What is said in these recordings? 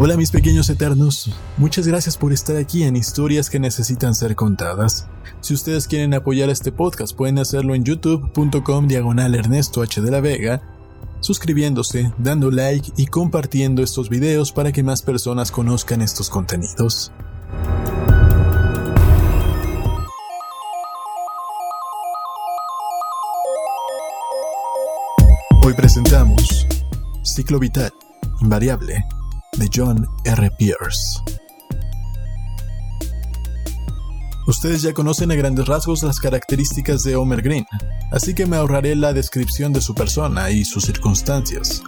Hola mis pequeños eternos, muchas gracias por estar aquí en Historias que necesitan ser contadas. Si ustedes quieren apoyar este podcast pueden hacerlo en youtube.com diagonal Ernesto H de la Vega, suscribiéndose, dando like y compartiendo estos videos para que más personas conozcan estos contenidos. Hoy presentamos Ciclo Vital, Invariable, de John R. Pierce. Ustedes ya conocen a grandes rasgos las características de Homer Green, así que me ahorraré la descripción de su persona y sus circunstancias.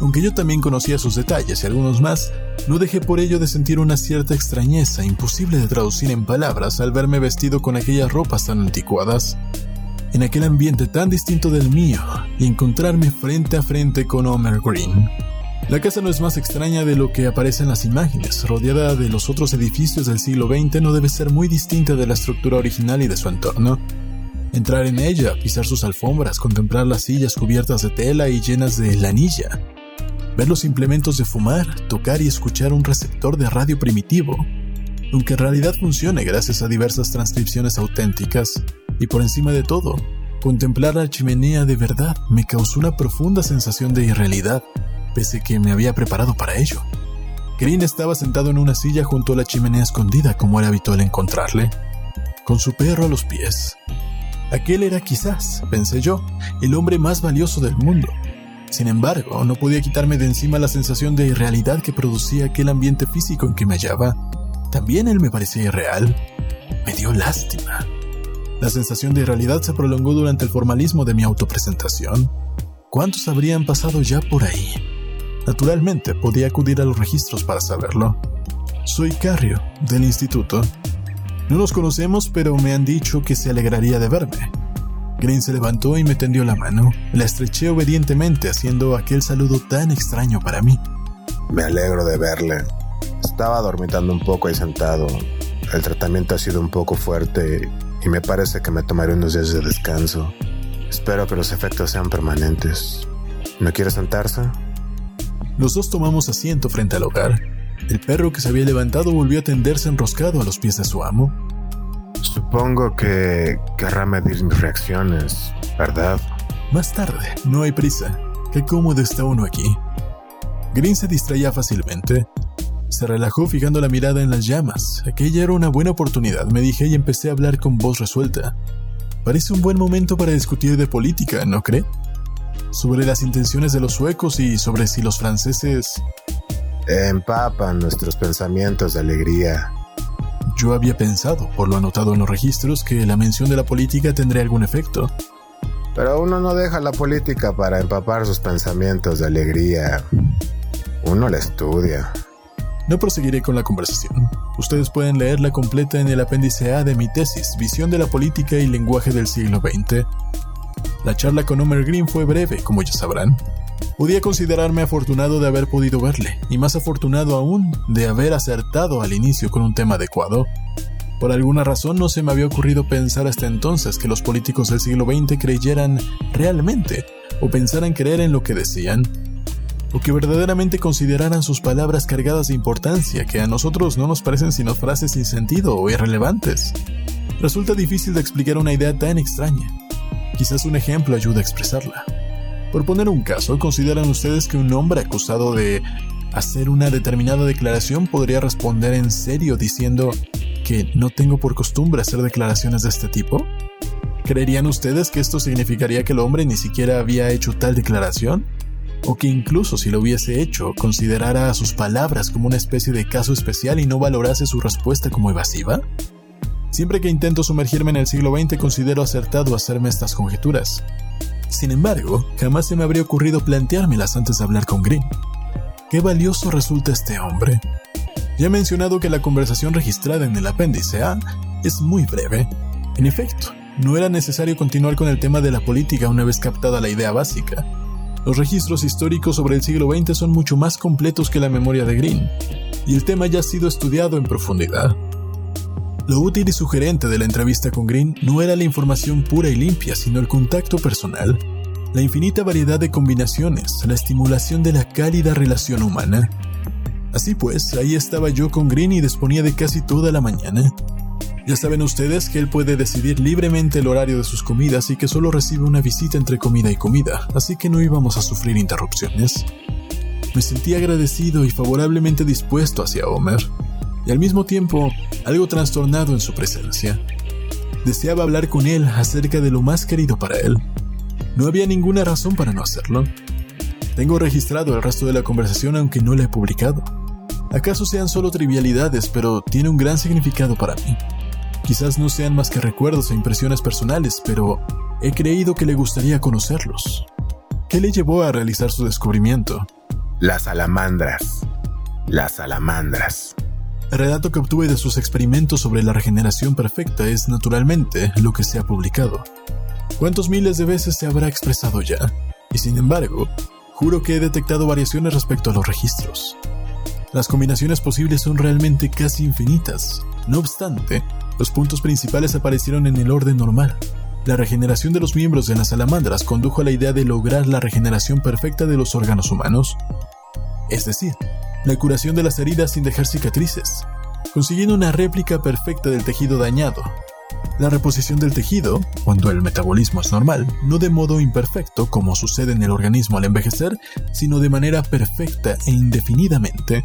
Aunque yo también conocía sus detalles y algunos más, no dejé por ello de sentir una cierta extrañeza imposible de traducir en palabras al verme vestido con aquellas ropas tan anticuadas, en aquel ambiente tan distinto del mío, y encontrarme frente a frente con Homer Green. La casa no es más extraña de lo que aparece en las imágenes. Rodeada de los otros edificios del siglo XX no debe ser muy distinta de la estructura original y de su entorno. Entrar en ella, pisar sus alfombras, contemplar las sillas cubiertas de tela y llenas de lanilla. Ver los implementos de fumar, tocar y escuchar un receptor de radio primitivo. Aunque en realidad funcione gracias a diversas transcripciones auténticas. Y por encima de todo, contemplar la chimenea de verdad me causó una profunda sensación de irrealidad pese que me había preparado para ello. Green estaba sentado en una silla junto a la chimenea escondida como era habitual encontrarle, con su perro a los pies. Aquel era quizás, pensé yo, el hombre más valioso del mundo. Sin embargo, no podía quitarme de encima la sensación de irrealidad que producía aquel ambiente físico en que me hallaba. También él me parecía irreal. Me dio lástima. La sensación de irrealidad se prolongó durante el formalismo de mi autopresentación. ¿Cuántos habrían pasado ya por ahí? Naturalmente, podía acudir a los registros para saberlo. Soy Carrio, del instituto. No nos conocemos, pero me han dicho que se alegraría de verme. Green se levantó y me tendió la mano. La estreché obedientemente, haciendo aquel saludo tan extraño para mí. Me alegro de verle. Estaba dormitando un poco ahí sentado. El tratamiento ha sido un poco fuerte y me parece que me tomaré unos días de descanso. Espero que los efectos sean permanentes. ¿No quiere sentarse? Los dos tomamos asiento frente al hogar. El perro que se había levantado volvió a tenderse enroscado a los pies de su amo. Supongo que querrá medir mis reacciones, ¿verdad? Más tarde, no hay prisa. Qué cómodo está uno aquí. Green se distraía fácilmente. Se relajó fijando la mirada en las llamas. Aquella era una buena oportunidad, me dije y empecé a hablar con voz resuelta. Parece un buen momento para discutir de política, ¿no cree? Sobre las intenciones de los suecos y sobre si los franceses empapan nuestros pensamientos de alegría. Yo había pensado, por lo anotado en los registros, que la mención de la política tendría algún efecto. Pero uno no deja la política para empapar sus pensamientos de alegría. Uno la estudia. No proseguiré con la conversación. Ustedes pueden leerla completa en el apéndice A de mi tesis, Visión de la Política y Lenguaje del siglo XX, la charla con Homer Green fue breve, como ya sabrán. Podía considerarme afortunado de haber podido verle, y más afortunado aún de haber acertado al inicio con un tema adecuado. Por alguna razón no se me había ocurrido pensar hasta entonces que los políticos del siglo XX creyeran realmente, o pensaran creer en lo que decían, o que verdaderamente consideraran sus palabras cargadas de importancia que a nosotros no nos parecen sino frases sin sentido o irrelevantes. Resulta difícil de explicar una idea tan extraña. Quizás un ejemplo ayude a expresarla. Por poner un caso, ¿consideran ustedes que un hombre acusado de hacer una determinada declaración podría responder en serio diciendo que no tengo por costumbre hacer declaraciones de este tipo? ¿Creerían ustedes que esto significaría que el hombre ni siquiera había hecho tal declaración? ¿O que incluso si lo hubiese hecho, considerara sus palabras como una especie de caso especial y no valorase su respuesta como evasiva? Siempre que intento sumergirme en el siglo XX considero acertado hacerme estas conjeturas. Sin embargo, jamás se me habría ocurrido planteármelas antes de hablar con Green. Qué valioso resulta este hombre. Ya he mencionado que la conversación registrada en el apéndice A es muy breve. En efecto, no era necesario continuar con el tema de la política una vez captada la idea básica. Los registros históricos sobre el siglo XX son mucho más completos que la memoria de Green, y el tema ya ha sido estudiado en profundidad. Lo útil y sugerente de la entrevista con Green no era la información pura y limpia, sino el contacto personal, la infinita variedad de combinaciones, la estimulación de la cálida relación humana. Así pues, ahí estaba yo con Green y disponía de casi toda la mañana. Ya saben ustedes que él puede decidir libremente el horario de sus comidas y que solo recibe una visita entre comida y comida, así que no íbamos a sufrir interrupciones. Me sentí agradecido y favorablemente dispuesto hacia Homer, y al mismo tiempo algo trastornado en su presencia. Deseaba hablar con él acerca de lo más querido para él. No había ninguna razón para no hacerlo. Tengo registrado el resto de la conversación aunque no la he publicado. Acaso sean solo trivialidades, pero tiene un gran significado para mí. Quizás no sean más que recuerdos e impresiones personales, pero he creído que le gustaría conocerlos. ¿Qué le llevó a realizar su descubrimiento? Las salamandras. Las salamandras. El relato que obtuve de sus experimentos sobre la regeneración perfecta es, naturalmente, lo que se ha publicado. ¿Cuántos miles de veces se habrá expresado ya? Y sin embargo, juro que he detectado variaciones respecto a los registros. Las combinaciones posibles son realmente casi infinitas. No obstante, los puntos principales aparecieron en el orden normal. La regeneración de los miembros de las salamandras condujo a la idea de lograr la regeneración perfecta de los órganos humanos. Es decir, la curación de las heridas sin dejar cicatrices, consiguiendo una réplica perfecta del tejido dañado. La reposición del tejido, cuando el metabolismo es normal, no de modo imperfecto como sucede en el organismo al envejecer, sino de manera perfecta e indefinidamente.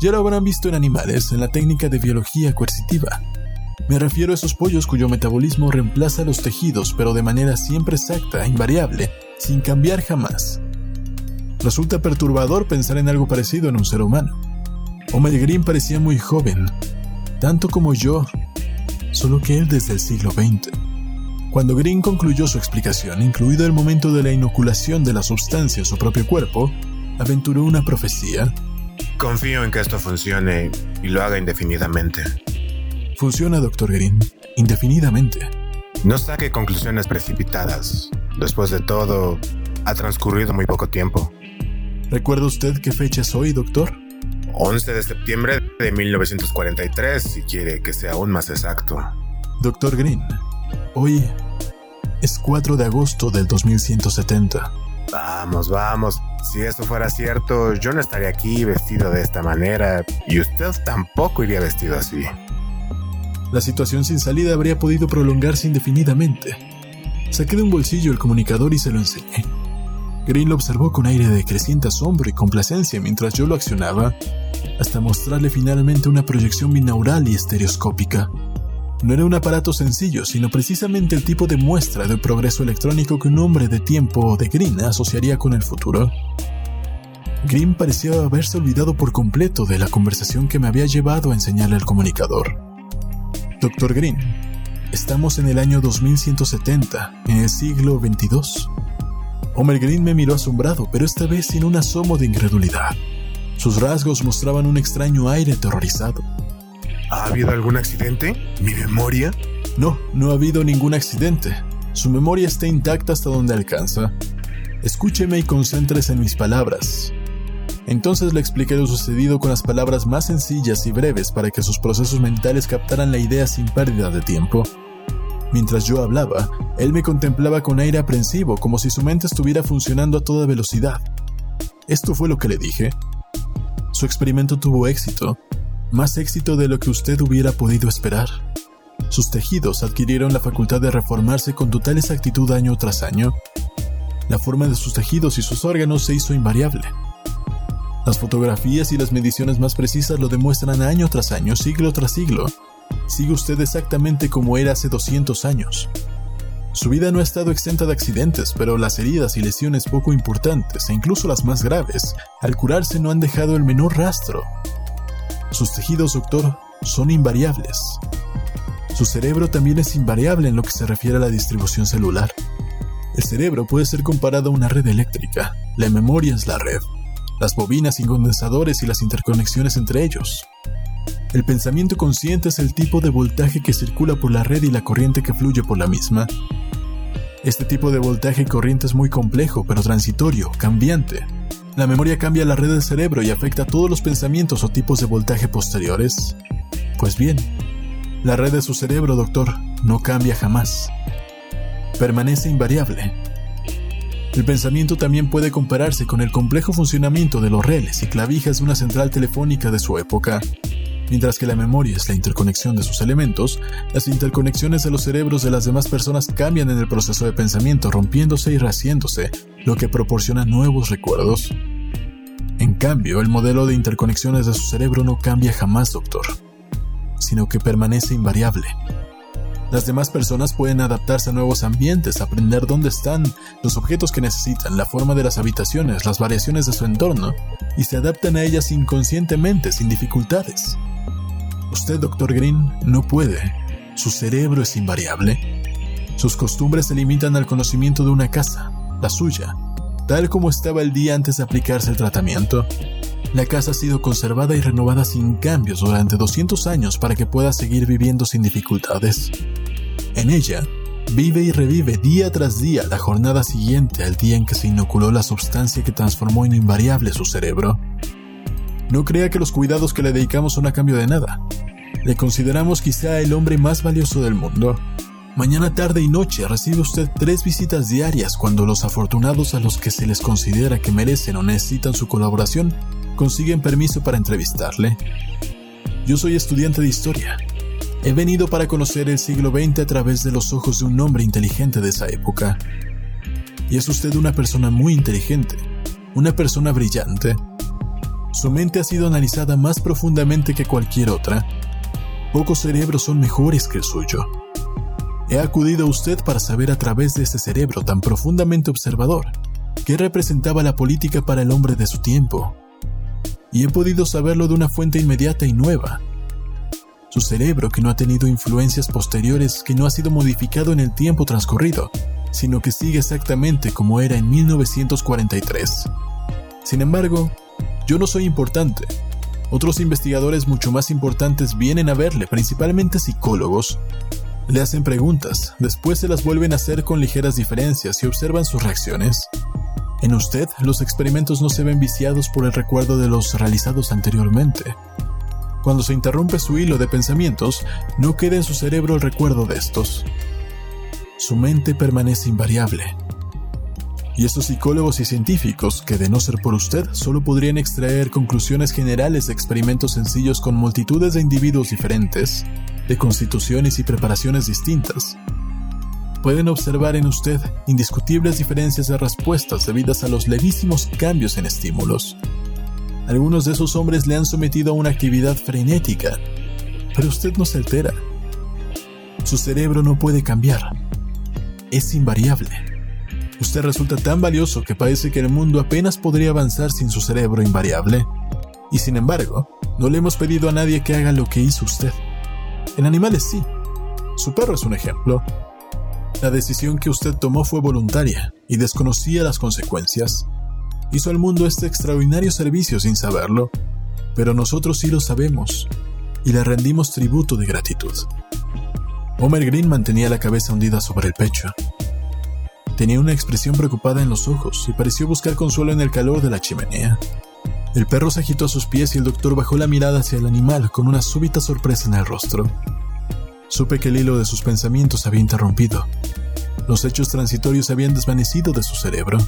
Ya lo habrán visto en animales en la técnica de biología coercitiva. Me refiero a esos pollos cuyo metabolismo reemplaza los tejidos pero de manera siempre exacta, invariable, sin cambiar jamás. Resulta perturbador pensar en algo parecido en un ser humano. Homer Green parecía muy joven, tanto como yo, solo que él desde el siglo XX. Cuando Green concluyó su explicación, incluido el momento de la inoculación de la sustancia en su propio cuerpo, aventuró una profecía. Confío en que esto funcione y lo haga indefinidamente. Funciona, Dr. Green, indefinidamente. No saque conclusiones precipitadas. Después de todo, ha transcurrido muy poco tiempo. ¿Recuerda usted qué fecha es hoy, doctor? 11 de septiembre de 1943, si quiere que sea aún más exacto. Doctor Green, hoy es 4 de agosto del 2170. Vamos, vamos. Si eso fuera cierto, yo no estaría aquí vestido de esta manera y usted tampoco iría vestido así. La situación sin salida habría podido prolongarse indefinidamente. Saqué de un bolsillo el comunicador y se lo enseñé. Green lo observó con aire de creciente asombro y complacencia mientras yo lo accionaba, hasta mostrarle finalmente una proyección binaural y estereoscópica. No era un aparato sencillo, sino precisamente el tipo de muestra de progreso electrónico que un hombre de tiempo de Green asociaría con el futuro. Green parecía haberse olvidado por completo de la conversación que me había llevado a enseñarle el comunicador. Doctor Green, estamos en el año 2170, en el siglo 22. Homer Green me miró asombrado, pero esta vez sin un asomo de incredulidad. Sus rasgos mostraban un extraño aire aterrorizado. ¿Ha habido algún accidente? ¿Mi memoria? No, no ha habido ningún accidente. Su memoria está intacta hasta donde alcanza. Escúcheme y concéntrese en mis palabras. Entonces le expliqué lo sucedido con las palabras más sencillas y breves para que sus procesos mentales captaran la idea sin pérdida de tiempo. Mientras yo hablaba, él me contemplaba con aire aprensivo, como si su mente estuviera funcionando a toda velocidad. Esto fue lo que le dije. Su experimento tuvo éxito, más éxito de lo que usted hubiera podido esperar. Sus tejidos adquirieron la facultad de reformarse con total exactitud año tras año. La forma de sus tejidos y sus órganos se hizo invariable. Las fotografías y las mediciones más precisas lo demuestran año tras año, siglo tras siglo, sigue usted exactamente como era hace 200 años. Su vida no ha estado exenta de accidentes, pero las heridas y lesiones poco importantes, e incluso las más graves, al curarse no han dejado el menor rastro. Sus tejidos, doctor, son invariables. Su cerebro también es invariable en lo que se refiere a la distribución celular. El cerebro puede ser comparado a una red eléctrica. La memoria es la red. Las bobinas y condensadores y las interconexiones entre ellos. El pensamiento consciente es el tipo de voltaje que circula por la red y la corriente que fluye por la misma. Este tipo de voltaje y corriente es muy complejo, pero transitorio, cambiante. La memoria cambia la red del cerebro y afecta a todos los pensamientos o tipos de voltaje posteriores. Pues bien, la red de su cerebro, doctor, no cambia jamás. Permanece invariable. El pensamiento también puede compararse con el complejo funcionamiento de los reles y clavijas de una central telefónica de su época. Mientras que la memoria es la interconexión de sus elementos, las interconexiones de los cerebros de las demás personas cambian en el proceso de pensamiento, rompiéndose y rehaciéndose, lo que proporciona nuevos recuerdos. En cambio, el modelo de interconexiones de su cerebro no cambia jamás, doctor, sino que permanece invariable. Las demás personas pueden adaptarse a nuevos ambientes, aprender dónde están, los objetos que necesitan, la forma de las habitaciones, las variaciones de su entorno, y se adaptan a ellas inconscientemente, sin dificultades. Usted, Dr. Green, no puede. Su cerebro es invariable. Sus costumbres se limitan al conocimiento de una casa, la suya, tal como estaba el día antes de aplicarse el tratamiento. La casa ha sido conservada y renovada sin cambios durante 200 años para que pueda seguir viviendo sin dificultades. En ella, vive y revive día tras día la jornada siguiente al día en que se inoculó la sustancia que transformó en invariable su cerebro. No crea que los cuidados que le dedicamos son a cambio de nada. Le consideramos quizá el hombre más valioso del mundo. Mañana, tarde y noche recibe usted tres visitas diarias cuando los afortunados a los que se les considera que merecen o necesitan su colaboración consiguen permiso para entrevistarle. Yo soy estudiante de historia. He venido para conocer el siglo XX a través de los ojos de un hombre inteligente de esa época. Y es usted una persona muy inteligente, una persona brillante, su mente ha sido analizada más profundamente que cualquier otra. Pocos cerebros son mejores que el suyo. He acudido a usted para saber a través de ese cerebro tan profundamente observador qué representaba la política para el hombre de su tiempo. Y he podido saberlo de una fuente inmediata y nueva. Su cerebro que no ha tenido influencias posteriores, que no ha sido modificado en el tiempo transcurrido, sino que sigue exactamente como era en 1943. Sin embargo, yo no soy importante. Otros investigadores mucho más importantes vienen a verle, principalmente psicólogos. Le hacen preguntas, después se las vuelven a hacer con ligeras diferencias y observan sus reacciones. En usted, los experimentos no se ven viciados por el recuerdo de los realizados anteriormente. Cuando se interrumpe su hilo de pensamientos, no queda en su cerebro el recuerdo de estos. Su mente permanece invariable, y estos psicólogos y científicos, que de no ser por usted, solo podrían extraer conclusiones generales de experimentos sencillos con multitudes de individuos diferentes, de constituciones y preparaciones distintas, pueden observar en usted indiscutibles diferencias de respuestas debidas a los levísimos cambios en estímulos. Algunos de esos hombres le han sometido a una actividad frenética, pero usted no se altera. Su cerebro no puede cambiar. Es invariable. Usted resulta tan valioso que parece que el mundo apenas podría avanzar sin su cerebro invariable. Y sin embargo, no le hemos pedido a nadie que haga lo que hizo usted. En animales sí. Su perro es un ejemplo. La decisión que usted tomó fue voluntaria y desconocía las consecuencias. Hizo al mundo este extraordinario servicio sin saberlo, pero nosotros sí lo sabemos y le rendimos tributo de gratitud. Homer Green mantenía la cabeza hundida sobre el pecho, Tenía una expresión preocupada en los ojos y pareció buscar consuelo en el calor de la chimenea. El perro se agitó a sus pies y el doctor bajó la mirada hacia el animal con una súbita sorpresa en el rostro. Supe que el hilo de sus pensamientos había interrumpido. Los hechos transitorios habían desvanecido de su cerebro.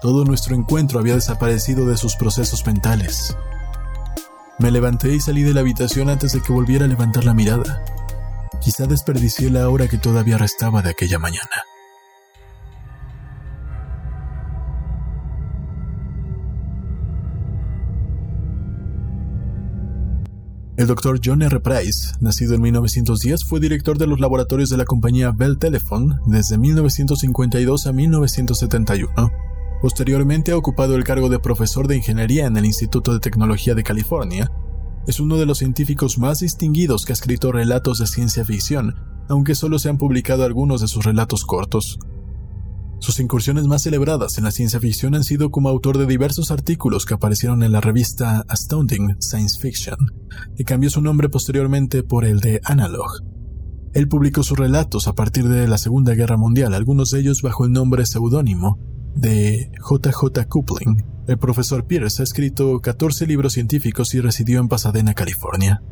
Todo nuestro encuentro había desaparecido de sus procesos mentales. Me levanté y salí de la habitación antes de que volviera a levantar la mirada. Quizá desperdicié la hora que todavía restaba de aquella mañana. El Dr. John R. Price, nacido en 1910, fue director de los laboratorios de la compañía Bell Telephone desde 1952 a 1971. Posteriormente ha ocupado el cargo de profesor de ingeniería en el Instituto de Tecnología de California. Es uno de los científicos más distinguidos que ha escrito relatos de ciencia ficción, aunque solo se han publicado algunos de sus relatos cortos. Sus incursiones más celebradas en la ciencia ficción han sido como autor de diversos artículos que aparecieron en la revista Astounding Science Fiction, y cambió su nombre posteriormente por el de Analog. Él publicó sus relatos a partir de la Segunda Guerra Mundial, algunos de ellos bajo el nombre seudónimo de JJ Coupling. El profesor Pierce ha escrito 14 libros científicos y residió en Pasadena, California.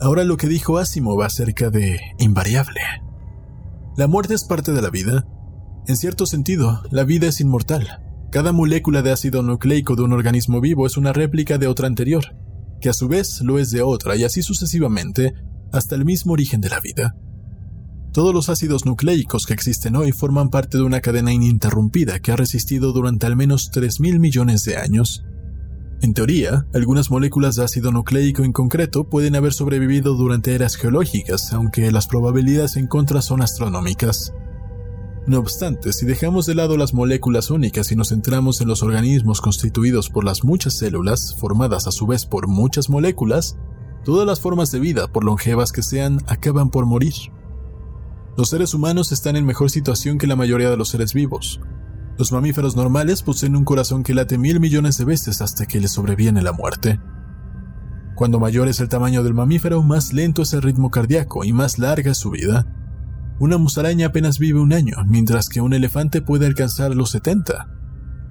Ahora lo que dijo Asimov acerca de invariable. La muerte es parte de la vida, En cierto sentido, la vida es inmortal. Cada molécula de ácido nucleico de un organismo vivo es una réplica de otra anterior, que a su vez lo es de otra y así sucesivamente hasta el mismo origen de la vida. Todos los ácidos nucleicos que existen hoy forman parte de una cadena ininterrumpida que ha resistido durante al menos 3.000 millones de años. En teoría, algunas moléculas de ácido nucleico en concreto pueden haber sobrevivido durante eras geológicas, aunque las probabilidades en contra son astronómicas. No obstante, si dejamos de lado las moléculas únicas y nos centramos en los organismos constituidos por las muchas células, formadas a su vez por muchas moléculas, todas las formas de vida, por longevas que sean, acaban por morir. Los seres humanos están en mejor situación que la mayoría de los seres vivos. Los mamíferos normales poseen un corazón que late mil millones de veces hasta que les sobreviene la muerte. Cuando mayor es el tamaño del mamífero, más lento es el ritmo cardíaco y más larga es su vida. Una musaraña apenas vive un año, mientras que un elefante puede alcanzar los 70,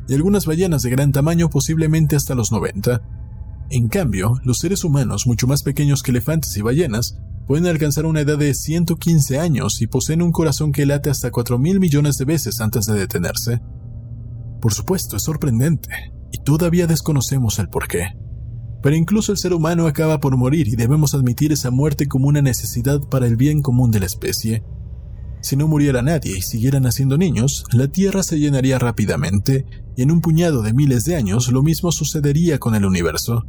y algunas ballenas de gran tamaño posiblemente hasta los 90. En cambio, los seres humanos, mucho más pequeños que elefantes y ballenas, pueden alcanzar una edad de 115 años y poseen un corazón que late hasta 4 mil millones de veces antes de detenerse. Por supuesto, es sorprendente, y todavía desconocemos el porqué. Pero incluso el ser humano acaba por morir y debemos admitir esa muerte como una necesidad para el bien común de la especie. Si no muriera nadie y siguieran naciendo niños, la Tierra se llenaría rápidamente, y en un puñado de miles de años lo mismo sucedería con el universo.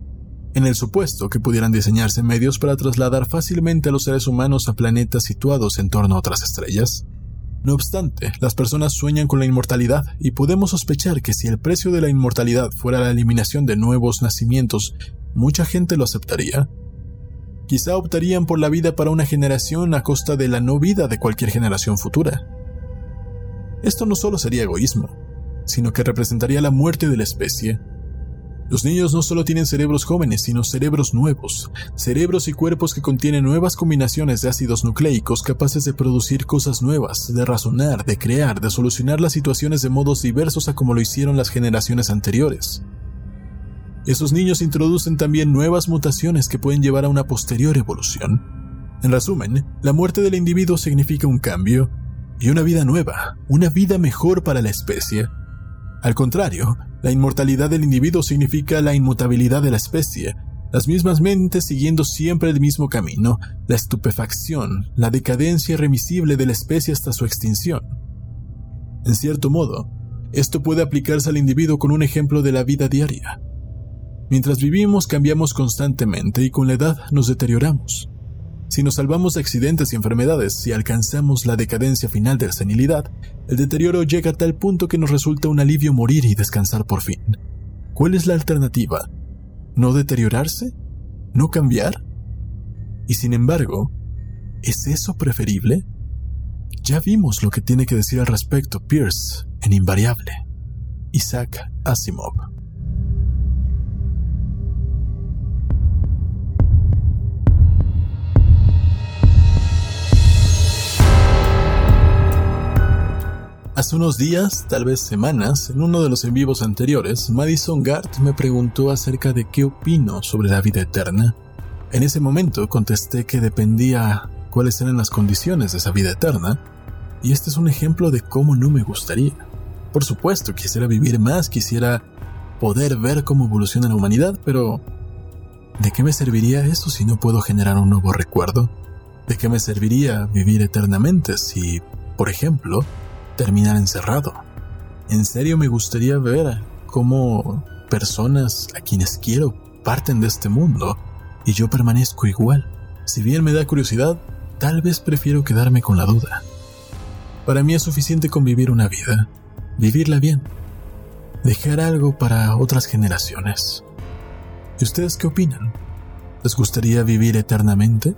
En el supuesto que pudieran diseñarse medios para trasladar fácilmente a los seres humanos a planetas situados en torno a otras estrellas. No obstante, las personas sueñan con la inmortalidad y podemos sospechar que si el precio de la inmortalidad fuera la eliminación de nuevos nacimientos, mucha gente lo aceptaría. Quizá optarían por la vida para una generación a costa de la no vida de cualquier generación futura. Esto no solo sería egoísmo, sino que representaría la muerte de la especie. Los niños no solo tienen cerebros jóvenes, sino cerebros nuevos, cerebros y cuerpos que contienen nuevas combinaciones de ácidos nucleicos capaces de producir cosas nuevas, de razonar, de crear, de solucionar las situaciones de modos diversos a como lo hicieron las generaciones anteriores. Esos niños introducen también nuevas mutaciones que pueden llevar a una posterior evolución. En resumen, la muerte del individuo significa un cambio y una vida nueva, una vida mejor para la especie. Al contrario, la inmortalidad del individuo significa la inmutabilidad de la especie, las mismas mentes siguiendo siempre el mismo camino, la estupefacción, la decadencia irremisible de la especie hasta su extinción. En cierto modo, esto puede aplicarse al individuo con un ejemplo de la vida diaria. Mientras vivimos cambiamos constantemente y con la edad nos deterioramos. Si nos salvamos de accidentes y enfermedades y alcanzamos la decadencia final de la senilidad, el deterioro llega a tal punto que nos resulta un alivio morir y descansar por fin. ¿Cuál es la alternativa? ¿No deteriorarse? ¿No cambiar? Y sin embargo, ¿es eso preferible? Ya vimos lo que tiene que decir al respecto Pierce en Invariable. Isaac Asimov. Hace unos días, tal vez semanas, en uno de los en vivos anteriores, Madison Gart me preguntó acerca de qué opino sobre la vida eterna. En ese momento contesté que dependía cuáles eran las condiciones de esa vida eterna, y este es un ejemplo de cómo no me gustaría. Por supuesto, quisiera vivir más, quisiera poder ver cómo evoluciona la humanidad, pero ¿de qué me serviría eso si no puedo generar un nuevo recuerdo? ¿De qué me serviría vivir eternamente si, por ejemplo, terminar encerrado. En serio me gustaría ver cómo personas a quienes quiero parten de este mundo y yo permanezco igual. Si bien me da curiosidad, tal vez prefiero quedarme con la duda. Para mí es suficiente con vivir una vida, vivirla bien, dejar algo para otras generaciones. ¿Y ustedes qué opinan? ¿Les gustaría vivir eternamente?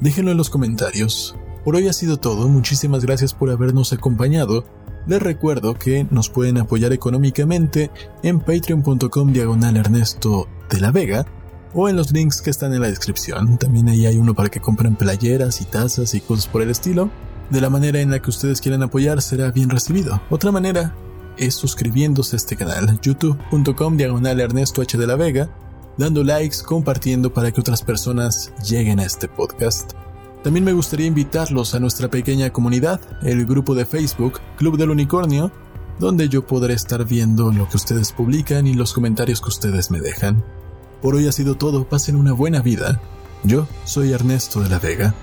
Déjenlo en los comentarios por hoy ha sido todo, muchísimas gracias por habernos acompañado. Les recuerdo que nos pueden apoyar económicamente en patreon.com diagonal Ernesto de la Vega o en los links que están en la descripción. También ahí hay uno para que compren playeras y tazas y cosas por el estilo. De la manera en la que ustedes quieran apoyar será bien recibido. Otra manera es suscribiéndose a este canal, youtube.com diagonal Ernesto H de la Vega, dando likes, compartiendo para que otras personas lleguen a este podcast. También me gustaría invitarlos a nuestra pequeña comunidad, el grupo de Facebook Club del Unicornio, donde yo podré estar viendo lo que ustedes publican y los comentarios que ustedes me dejan. Por hoy ha sido todo, pasen una buena vida. Yo soy Ernesto de la Vega.